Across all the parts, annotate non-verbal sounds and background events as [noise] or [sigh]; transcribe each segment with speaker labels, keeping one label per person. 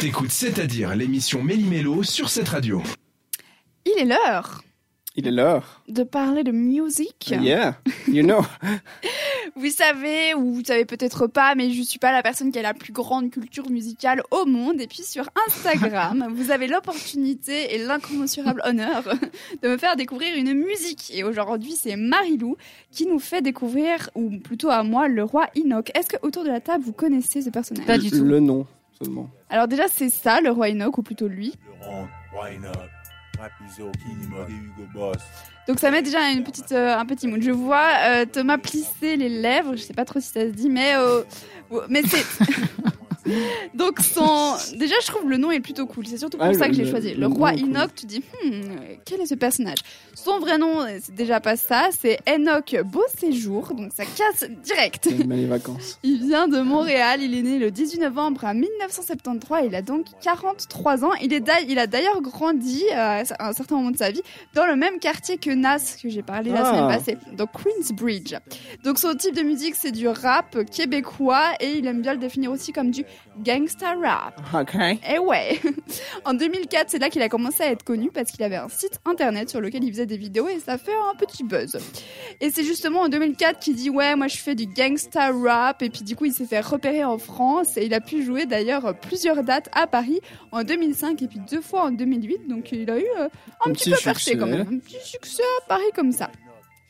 Speaker 1: T'écoutes C'est-à-dire l'émission Méli-Mélo sur cette radio.
Speaker 2: Il est l'heure
Speaker 3: Il est l'heure.
Speaker 2: de parler de musique.
Speaker 3: Yeah, you know. [laughs]
Speaker 2: Vous savez, ou vous savez peut-être pas, mais je suis pas la personne qui a la plus grande culture musicale au monde. Et puis sur Instagram, [laughs] vous avez l'opportunité et l'incommensurable honneur de me faire découvrir une musique. Et aujourd'hui, c'est Marilou qui nous fait découvrir, ou plutôt à moi, le roi Enoch. Est-ce que autour de la table, vous connaissez ce personnage?
Speaker 4: Pas du tout.
Speaker 3: Le nom seulement.
Speaker 2: Alors déjà, c'est ça, le roi Enoch, ou plutôt lui. Donc ça met déjà une petite, euh, un petit mood. Je vois euh, Thomas plisser les lèvres. Je sais pas trop si ça se dit, mais euh, mais c'est. [laughs] Donc son, déjà je trouve le nom est plutôt cool. C'est surtout pour
Speaker 3: Ah,
Speaker 2: ça que j'ai choisi.
Speaker 3: le
Speaker 2: roi
Speaker 3: cool.
Speaker 2: Enoch. Tu dis, hmm, quel est ce personnage? Son vrai nom, euh, c'est déjà pas ça. C'est Enoch Beau Séjour. Donc ça casse direct.
Speaker 3: Les vacances. [laughs]
Speaker 2: Il vient de Montréal, il est né le 18 novembre à 1973, il a donc 43 ans. Il, est il a d'ailleurs grandi euh, à un certain moment de sa vie dans le même quartier que Nas, que j'ai parlé la
Speaker 3: Ah.
Speaker 2: semaine passée, donc Queensbridge. Donc son type de musique c'est du rap québécois et il aime bien le définir aussi comme du gangsta rap.
Speaker 3: Ok.
Speaker 2: Eh ouais [laughs] En 2004, c'est là qu'il a commencé à être connu parce qu'il avait un site internet sur lequel il faisait des vidéos et ça fait un petit buzz. Et c'est justement en 2004 qu'il dit ouais, moi je fais du gangsta rap et puis du coup il s'est fait repérer en France et il a pu jouer d'ailleurs plusieurs dates à Paris en 2005 et puis deux fois en 2008 donc il a eu euh, un,
Speaker 3: Un
Speaker 2: petit,
Speaker 3: petit
Speaker 2: peu percé quand même, un petit succès à Paris comme ça.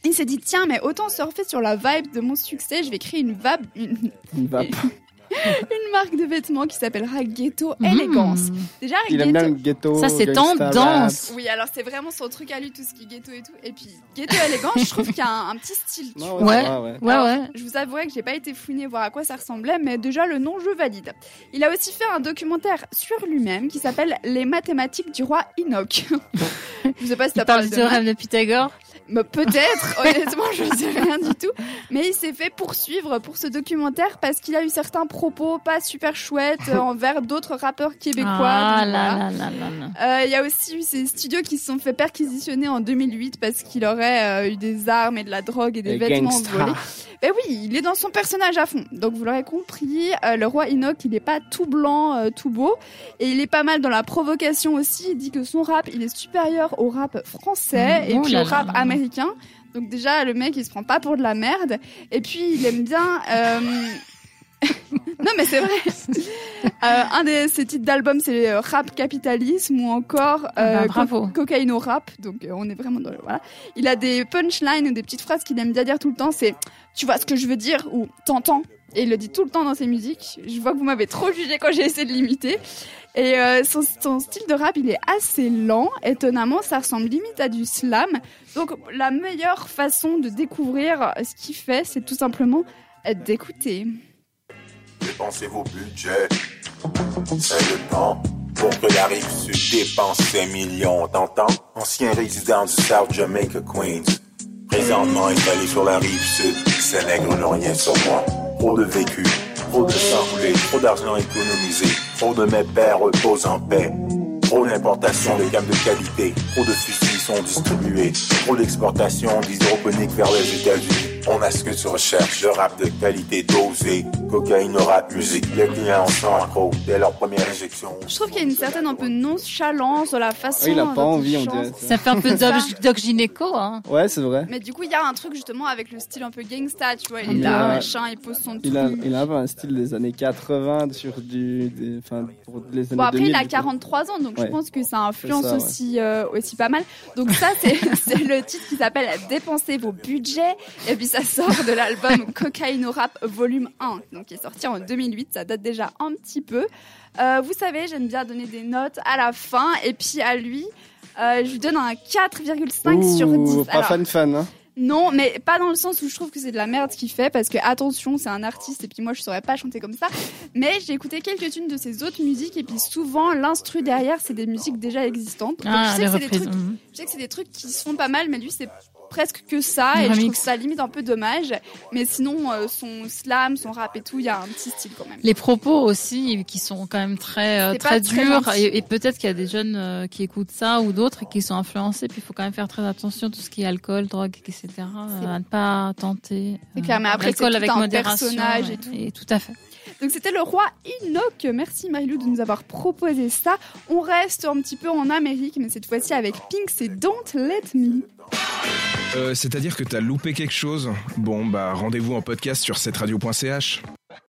Speaker 2: Il s'est dit tiens mais autant surfer sur la vibe de mon succès, je vais créer une vape, une,
Speaker 3: Une vape. [laughs] [laughs]
Speaker 2: une marque de vêtements qui s'appellera Ghetto
Speaker 4: Mmh.
Speaker 2: Elegance. Déjà
Speaker 3: Il aime bien
Speaker 2: Ghetto
Speaker 3: le ghetto.
Speaker 4: Ça, c'est tendance.
Speaker 2: oui, alors c'est vraiment son truc à lui, tout ce qui est ghetto et tout. Et puis, ghetto élégant, je trouve qu'il y a un, un petit style. tu
Speaker 3: rap.
Speaker 2: vois.
Speaker 3: Ouais,
Speaker 4: Ouais.
Speaker 3: ouais, ouais.
Speaker 4: Ouais,
Speaker 2: Alors,
Speaker 4: ouais.
Speaker 2: Je vous avouerai que j'ai pas été fouiner voir à quoi ça ressemblait, mais déjà le nom, je valide. Il a aussi fait un documentaire sur lui-même qui s'appelle Les mathématiques du roi Enoch. [laughs] je sais pas si
Speaker 4: Il
Speaker 2: t'as
Speaker 4: parle
Speaker 2: parlé
Speaker 4: du
Speaker 2: de
Speaker 4: théorème de Pythagore.
Speaker 2: Mais Peut-être, [laughs] honnêtement, je ne sais rien du tout. Mais il s'est fait poursuivre pour ce documentaire parce qu'il a eu certains propos pas super chouettes [laughs] envers d'autres rappeurs québécois.
Speaker 4: Ah
Speaker 2: donc
Speaker 4: là
Speaker 2: voilà.
Speaker 4: là là là là.
Speaker 2: Euh, Il y a aussi eu ces studios qui se sont fait perquisitionner en 2008 parce qu'il aurait euh, eu des armes et de la drogue et des
Speaker 3: Les
Speaker 2: vêtements
Speaker 3: gangsters.
Speaker 2: volés. Ben oui, il est dans son personnage à fond. Donc vous l'aurez compris, euh, le roi Enoch, il n'est pas tout blanc, euh, tout beau. Et il est pas mal dans la provocation aussi. Il dit que son rap, il est supérieur au rap français
Speaker 4: Mmh,
Speaker 2: et
Speaker 4: oh
Speaker 2: puis au rap
Speaker 4: là.
Speaker 2: Américain. Donc déjà, le mec, il se prend pas pour de la merde. Et puis, il aime bien... euh, [laughs] non mais c'est vrai. [laughs] Euh, un de ses titres d'album c'est euh, Rap Capitalisme ou encore
Speaker 4: Ah bah,
Speaker 2: euh. Co- Cocaïno Rap. Donc on est vraiment dans le voilà. Il a des punchlines ou des petites phrases qu'il aime bien dire tout le temps. C'est tu vois ce que je veux dire ou t'entends? Et il le dit tout le temps dans ses musiques. Je vois que vous m'avez trop jugé quand j'ai essayé de l'imiter. Et euh, son, son style de rap, il est assez lent. Étonnamment, ça ressemble limite à du slam. Donc la meilleure façon de découvrir ce qu'il fait, c'est tout simplement d'écouter.
Speaker 5: Dépensez vos budgets. C'est le temps pour que la rive sud dépense ses millions. T'entends? Ancien résident du South Jamaica Queens. Présentement installé sur la rive sud. Ces nègres n'ont rien sur moi. Trop de vécu, trop de sang coulé, trop d'argent économisé. Trop de mes pères reposent en paix. Trop d'importation de gammes de qualité. Trop de fusils sont distribués. Trop d'exportation d'hydroponique vers les États-Unis. On a ce que tu recherches. Le rap de qualité dosé. Cocaïne, rap, musique. Les clients sont accros dès leur première injection.
Speaker 2: Je trouve qu'il y a une certaine un peu nonchalance dans la façon.
Speaker 3: Ah, il a pas envie, on dirait.
Speaker 4: Ça fait un peu doc, doc gynéco, hein.
Speaker 3: Ouais, c'est vrai.
Speaker 2: Mais du coup, il y a un truc justement avec le style un peu gangsta, tu vois. Il est
Speaker 3: Il
Speaker 2: là,
Speaker 3: a-
Speaker 2: machin, il pose son
Speaker 3: Il a,
Speaker 2: truc.
Speaker 3: il a un style des années 80 sur du, des, enfin, pour les années
Speaker 2: Bon, après,
Speaker 3: 2000,
Speaker 2: il a
Speaker 3: du coup.
Speaker 2: 43 ans, donc je pense que ça influence
Speaker 3: C'est ça, ouais.
Speaker 2: aussi, euh, aussi pas mal. Donc ça, c'est [laughs] c'est le titre qui s'appelle Dépenser vos budgets. Et puis ça sort de l'album [laughs] Cocaïno Rap Volume 1, donc qui est sorti en 2008. Ça date déjà un petit peu. Euh, vous savez, j'aime bien donner des notes à la fin. Et puis à lui, euh, je lui donne un 4,5 sur 10.
Speaker 3: Ouh, Pas
Speaker 2: Alors,
Speaker 3: fan fan, hein.
Speaker 2: non, mais pas dans le sens où je trouve que c'est de la merde ce qu'il fait, parce que attention, c'est un artiste et puis moi je saurais pas chanter comme ça. Mais j'ai écouté quelques-unes de ses autres musiques et puis souvent l'instru derrière c'est des musiques déjà existantes. Donc,
Speaker 4: Ah,
Speaker 2: je, sais
Speaker 4: les
Speaker 2: que c'est des
Speaker 4: reprises.
Speaker 2: trucs,
Speaker 4: mhm.
Speaker 2: je sais que c'est des trucs qui se font pas mal, mais lui c'est presque que ça et je trouve ça limite un peu dommage. Mais sinon, euh, son slam, son rap et tout, il y a un petit style quand même.
Speaker 4: Les propos aussi, qui sont quand même très euh, très durs, et, et peut-être qu'il y a des jeunes euh, qui écoutent ça ou d'autres et qui sont influencés. Puis il faut quand même faire très attention tout ce qui est alcool, drogue, etc. à ne pas tenter.
Speaker 2: Clair, mais après, c'est tout
Speaker 4: avec
Speaker 2: un
Speaker 4: modération.
Speaker 2: personnage et tout.
Speaker 4: Et tout à fait.
Speaker 2: Donc c'était le roi Enoch. Merci Marilou de nous avoir proposé ça. On reste un petit peu en Amérique, mais cette fois-ci avec Pink, c'est Don't Let Me.
Speaker 1: Euh, C'est-à-dire que t'as loupé quelque chose? Bon, bah rendez-vous en podcast sur cetteradio.ch.